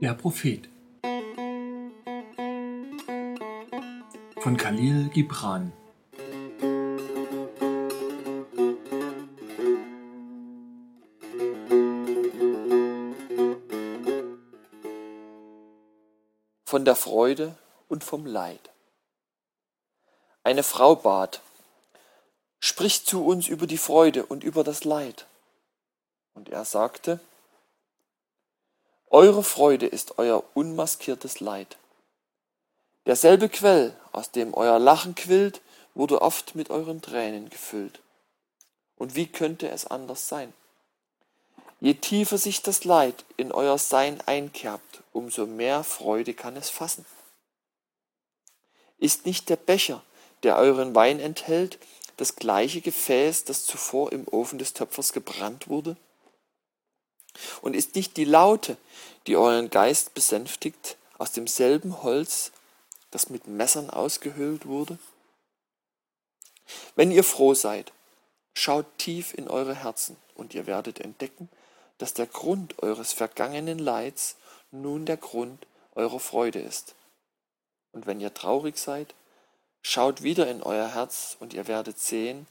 Der Prophet. Von Khalil Gibran. Von der Freude und vom Leid. Eine Frau bat, Sprich zu uns über die Freude und über das Leid. Und er sagte, Eure Freude ist euer unmaskiertes Leid. Derselbe Quell, aus dem euer Lachen quillt, wurde oft mit euren Tränen gefüllt. Und wie könnte es anders sein? Je tiefer sich das Leid in euer Sein einkerbt, umso mehr Freude kann es fassen. Ist nicht der Becher, der euren Wein enthält, das gleiche Gefäß, das zuvor im Ofen des Töpfers gebrannt wurde? Und ist nicht die Laute, die euren Geist besänftigt, aus demselben Holz, das mit Messern ausgehöhlt wurde? Wenn ihr froh seid, schaut tief in eure Herzen und ihr werdet entdecken, dass der Grund eures vergangenen Leids nun der Grund eurer Freude ist. Und wenn ihr traurig seid, schaut wieder in euer Herz und ihr werdet sehen,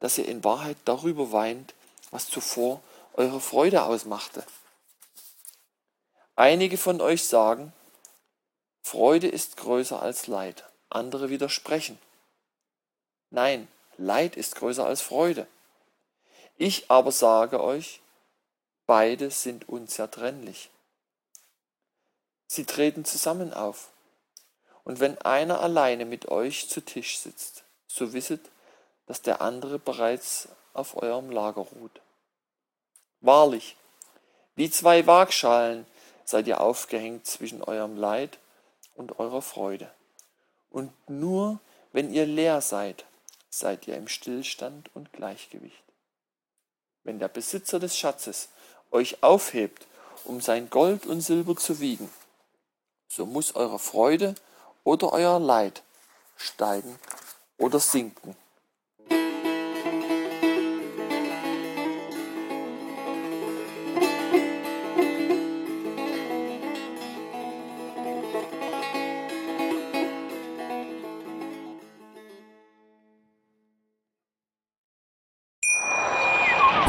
dass ihr in Wahrheit darüber weint, was zuvor eure Freude ausmachte. Einige von euch sagen, Freude ist größer als Leid. Andere widersprechen. Nein, Leid ist größer als Freude. Ich aber sage euch, beide sind unzertrennlich. Sie treten zusammen auf. Und wenn einer alleine mit euch zu Tisch sitzt, so wisset, dass der andere bereits auf eurem Lager ruht. Wahrlich, wie zwei Waagschalen seid ihr aufgehängt zwischen eurem Leid und eurer Freude. Und nur wenn ihr leer seid, seid ihr im Stillstand und Gleichgewicht. Wenn der Besitzer des Schatzes euch aufhebt, um sein Gold und Silber zu wiegen, so muss eure Freude oder euer Leid steigen oder sinken.